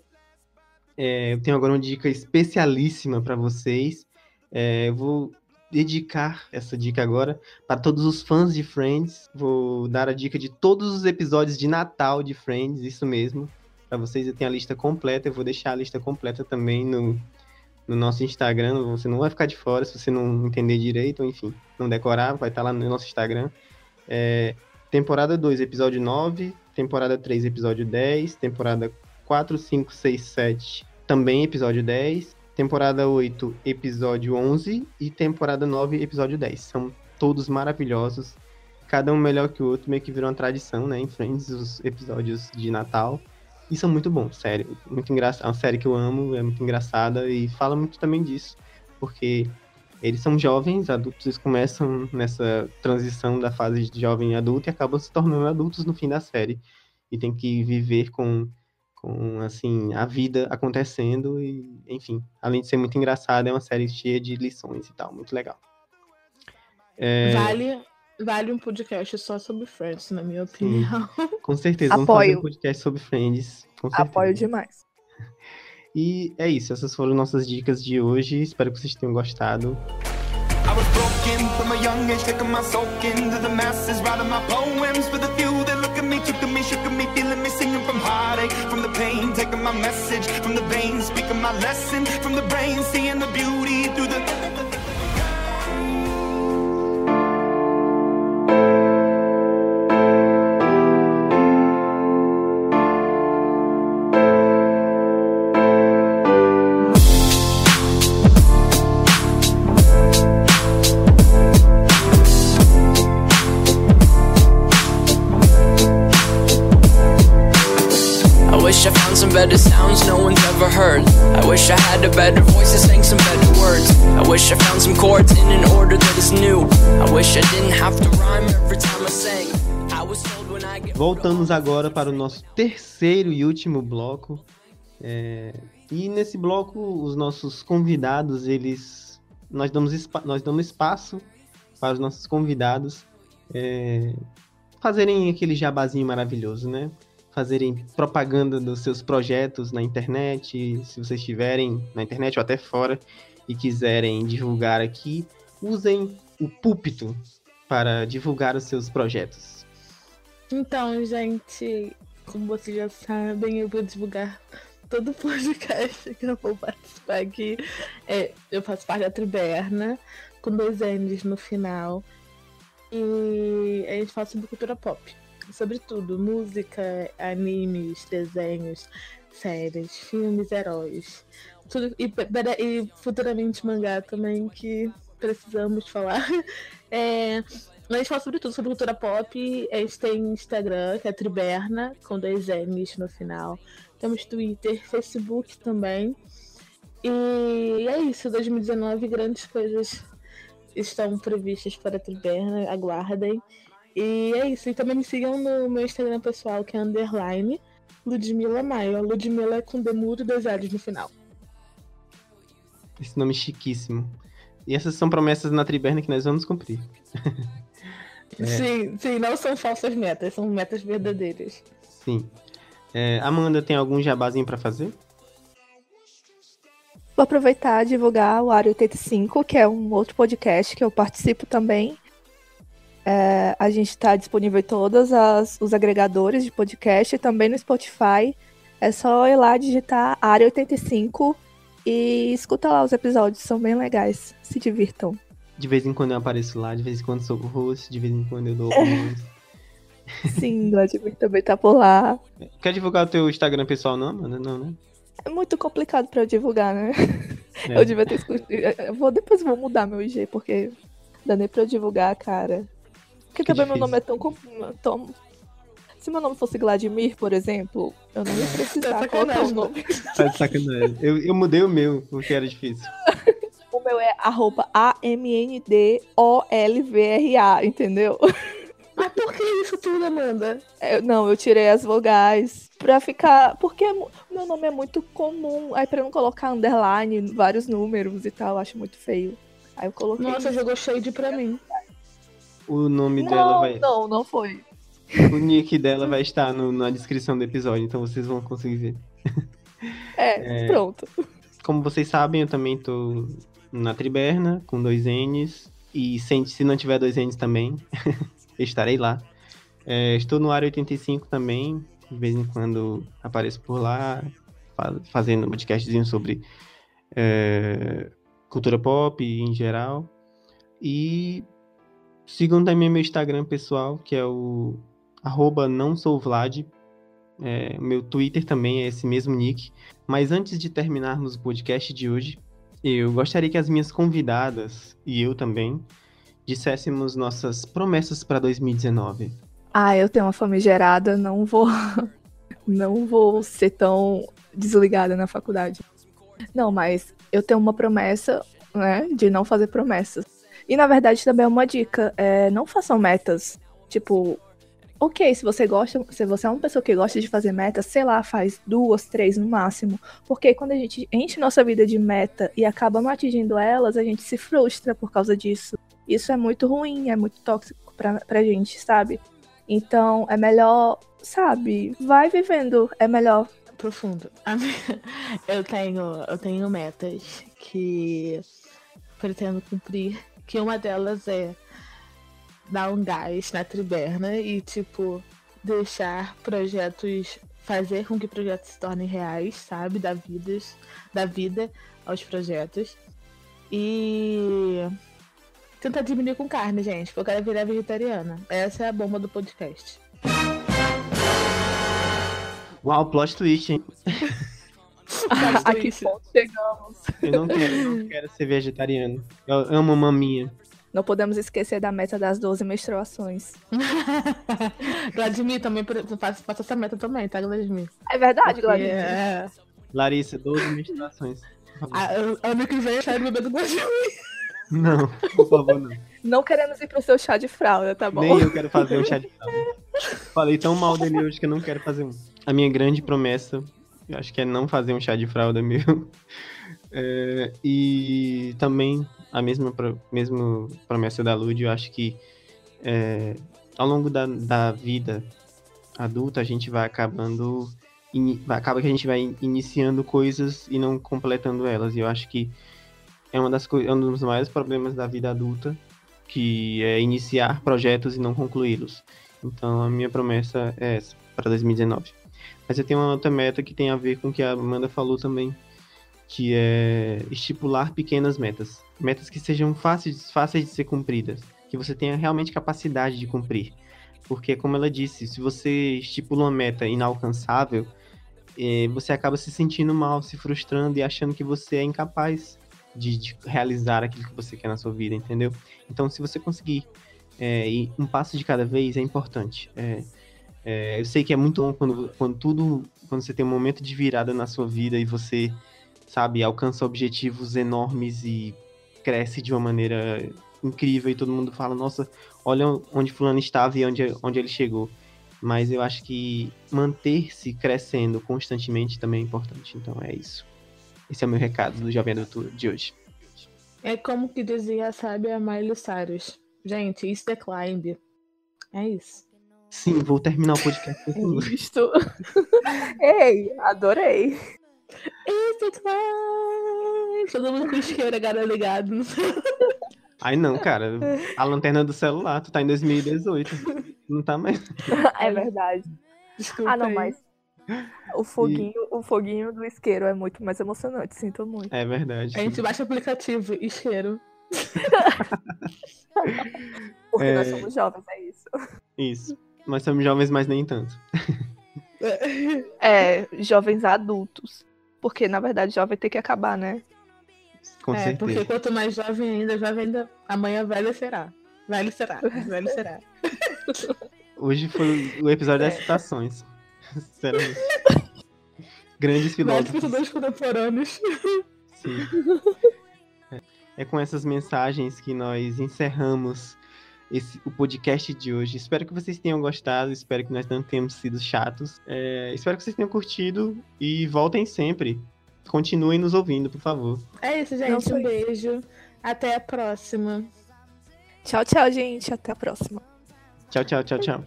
é, eu tenho agora uma dica especialíssima para vocês. É, eu vou dedicar essa dica agora para todos os fãs de Friends. Vou dar a dica de todos os episódios de Natal de Friends, isso mesmo. Para vocês eu tenho a lista completa, eu vou deixar a lista completa também no, no nosso Instagram. Você não vai ficar de fora se você não entender direito, ou enfim, não decorar, vai estar tá lá no nosso Instagram. É, temporada 2, episódio 9, temporada 3, episódio 10, temporada 4, 5, 6, 7, também episódio 10, temporada 8, episódio 11 e temporada 9, episódio 10. São todos maravilhosos. cada um melhor que o outro, meio que virou uma tradição, né? Em Friends, os episódios de Natal. E são muito bons, sério. Muito engraçado. É uma série que eu amo, é muito engraçada e fala muito também disso. Porque eles são jovens, adultos, eles começam nessa transição da fase de jovem adulto e acabam se tornando adultos no fim da série. E tem que viver com, com assim, a vida acontecendo e, enfim, além de ser muito engraçada, é uma série cheia de lições e tal, muito legal. É... Vale, vale um podcast só sobre Friends, na minha opinião. Sim, com certeza, vamos Apoio. fazer um podcast sobre Friends. Apoio demais. E é isso, essas foram nossas dicas de hoje. Espero que vocês tenham gostado. I was broken from a young age, taking my soul into the masses, writing my poems for the few shook me, feeling me, singing from heartache, from the pain, taking my message from the veins, speaking my lesson from the brain, seeing the beauty through Voltamos agora para o nosso terceiro e último bloco. É, E nesse bloco, os nossos convidados, eles. Nós damos, nós damos espaço para os nossos convidados é, fazerem aquele jabazinho maravilhoso, né? Fazerem propaganda dos seus projetos na internet, se vocês estiverem na internet ou até fora e quiserem divulgar aqui, usem o púlpito para divulgar os seus projetos. Então, gente, como vocês já sabem, eu vou divulgar todo o podcast que eu vou participar aqui. É, eu faço parte da Triberna, com dois N's no final. E a gente fala sobre cultura pop. Sobre tudo, música, animes, desenhos, séries, filmes, heróis. Tudo, e, e futuramente mangá também, que precisamos falar. É, a gente fala sobre tudo, sobre cultura pop. A gente tem Instagram, que é Triberna, com dois N's no final. Temos Twitter, Facebook também. E é isso, 2019, grandes coisas estão previstas para a Triberna, aguardem. E é isso, e também me sigam no meu Instagram pessoal, que é underline Ludmilla Maia. Ludmilla é com demudo e dois L's no final. Esse nome chiquíssimo. E essas são promessas na Triberna que nós vamos cumprir. É. Sim, sim, não são falsas metas, são metas verdadeiras. Sim. É, Amanda, tem algum jabazinho pra fazer? Vou aproveitar e divulgar o Área 85, que é um outro podcast que eu participo também. É, a gente está disponível em todos as- os agregadores de podcast e também no Spotify. É só ir lá digitar Área 85 e escuta lá os episódios, são bem legais. Se divirtam. De vez em quando eu apareço lá, de vez em quando sou o host, de vez em quando eu dou opiniões. Sim, Vladimir também tá por lá. Quer divulgar o teu Instagram pessoal, não, Amanda? Não, né? É muito complicado pra eu divulgar, né? É. Eu devia ter escutado. Eu vou, depois eu vou mudar meu IG, porque dá nem pra eu divulgar, cara. Porque Fica também meu difícil. nome é tão, com- tão. Se meu nome fosse Vladimir, por exemplo, eu não ia precisar Tá colocar o sacanagem. nome. Tá de sacanagem. Eu, eu mudei o meu, porque era difícil. O meu é arroba A-M-N-D-O-L-V-R-A, entendeu? Mas por que isso tudo, Amanda? É, não, eu tirei as vogais pra ficar. Porque é meu nome é muito comum. Aí pra não colocar underline, vários números e tal, eu acho muito feio. Aí eu coloquei. Nossa, jogou shade pra mim. O nome dela não, vai. não, não foi. O nick dela vai estar no- na descrição do episódio, então vocês vão conseguir ver. É, pronto. Como vocês sabem, eu também tô na Triberna, com dois N's. E sem- se não tiver dois N's também, estarei lá. É, estou no Área 85 também. De vez em quando apareço por lá, fa- fazendo um podcastzinho sobre é, cultura pop em geral. E sigam também meu Instagram pessoal, que é o arroba não sou Vlad. É, meu Twitter também é esse mesmo nick. Mas antes de terminarmos o podcast de hoje, eu gostaria que as minhas convidadas, e eu também, disséssemos nossas promessas para 2019. Ah, eu tenho uma famigerada, não vou. Não vou ser tão desligada na faculdade. Não, mas eu tenho uma promessa, né? De não fazer promessas. E na verdade também é uma dica. É, não façam metas. Tipo, ok, se você gosta, se você é uma pessoa que gosta de fazer metas, sei lá, faz duas, três no máximo. Porque quando a gente enche nossa vida de meta e acaba não atingindo elas, a gente se frustra por causa disso. Isso é muito ruim, é muito tóxico pra, pra gente, sabe? Então é melhor, sabe, vai vivendo, é melhor. Profundo. Eu tenho, eu tenho metas que pretendo cumprir. Que uma delas é dar um gás na triberna e, tipo, deixar projetos. Fazer com que projetos se tornem reais, sabe? Da vida, da vida aos projetos. E tentar diminuir com carne, gente, porque eu quero virar vegetariana. Essa é a bomba do podcast. Uau, plot twist, hein? a que ponto chegamos? Eu não quero, não quero ser vegetariano. Eu amo maminha. Não podemos esquecer da meta das 12 menstruações. Vladimir também faça, faça essa meta também, tá, Vladimir? É verdade, Glória. É. Larissa, 12 menstruações. Favor. Ah, eu- Ano que vem eu quero beber do Vladimir. Não, por favor, não. Não queremos ir pro seu chá de fralda, tá bom? Nem eu quero fazer um chá de fralda. Falei tão mal dele hoje que eu não quero fazer um. A minha grande promessa, eu acho que é não fazer um chá de fralda meu. É, e também a mesma, pro- mesma promessa da Lud, eu acho que é, ao longo da, da vida adulta a gente vai acabando. vai- acaba que a gente vai in- iniciando coisas e não completando elas. E eu acho que é, uma das é um dos maiores problemas da vida adulta que é iniciar projetos e não concluí-los. Então a minha promessa é essa para 2019. Mas eu tenho uma outra meta que tem a ver com o que a Amanda falou também, que é estipular pequenas metas, metas que sejam fáceis, fáceis de ser cumpridas, que você tenha realmente capacidade de cumprir. Porque como ela disse, se você estipula uma meta inalcançável, eh, você acaba se sentindo mal, se frustrando e achando que você é incapaz de, de realizar aquilo que você quer na sua vida, entendeu? Então, se você conseguir é, um passo de cada vez, é importante. É, é, eu sei que é muito bom quando, quando tudo, quando você tem um momento de virada na sua vida e você, sabe, alcança objetivos enormes e cresce de uma maneira incrível e todo mundo fala, nossa, olha onde fulano estava e onde, onde ele chegou. Mas eu acho que manter-se crescendo constantemente também é importante. Então é isso. Esse é o meu recado do Jovem Adulto de hoje. É como que dizia a sábia Miley Cyrus. Gente, isso é climb. É isso. Sim, vou terminar o podcast com isso. Isto. Ei, adorei. Isso é climb. Todo mundo com isqueiro agora ligado. Ai não, cara. A lanterna do celular, tu tá em 2018. Não tá mais. É verdade. Desculpa Ah, não, aí. mas o foguinho, o foguinho do isqueiro é muito mais emocionante, sinto muito. É verdade. A gente baixa o aplicativo, isqueiro. Porque É. nós somos jovens, é isso. Isso. Nós somos jovens, mas nem tanto. É, jovens adultos. Porque, na verdade, jovem tem que acabar, né? Com é, porque certeza. quanto mais jovem ainda, jovem ainda. Amanhã velho será. Velho será. Velho será. Hoje foi o episódio das citações. Sinceramente. Grandes filósofos. contemporâneos. Sim. É. É com essas mensagens que nós encerramos esse, o podcast de hoje. Espero que vocês tenham gostado, espero que nós não tenhamos sido chatos. É, espero que vocês tenham curtido e voltem sempre. Continuem nos ouvindo, por favor. É isso, Não gente. foi. Um beijo. Até a próxima. Tchau, tchau, gente. Até a próxima. Tchau, tchau, tchau, tchau.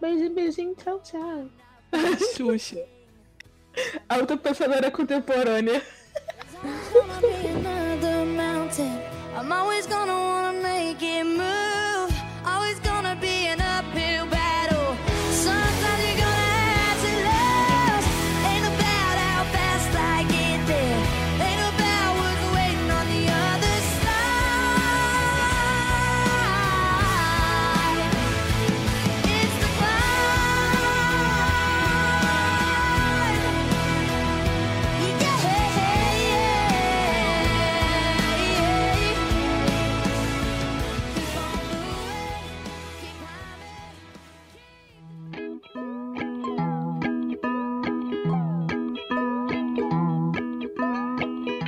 Beijo, beijinho. Tchau, tchau. Xuxa. A outra pensadora contemporânea. I'm always gonna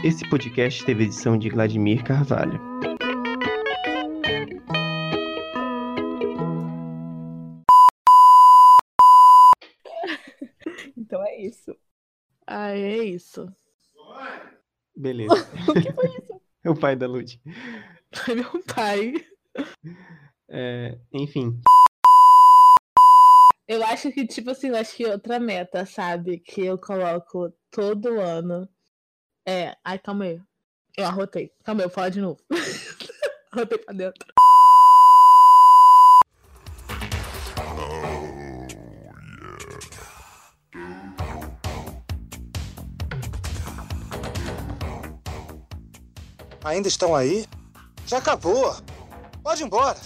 Esse podcast teve edição de Vladimir Carvalho. Então é isso. Ah, é isso. Beleza. O que foi isso? É o pai da Lud. Foi meu pai. É, enfim. Eu acho que, tipo assim, eu acho que outra meta, sabe? Que eu coloco todo ano. É. Ai, calma aí. Eu arrotei. Calma aí, eu vou falar de novo. arrotei pra dentro. Ainda estão aí? Já acabou. Pode ir embora.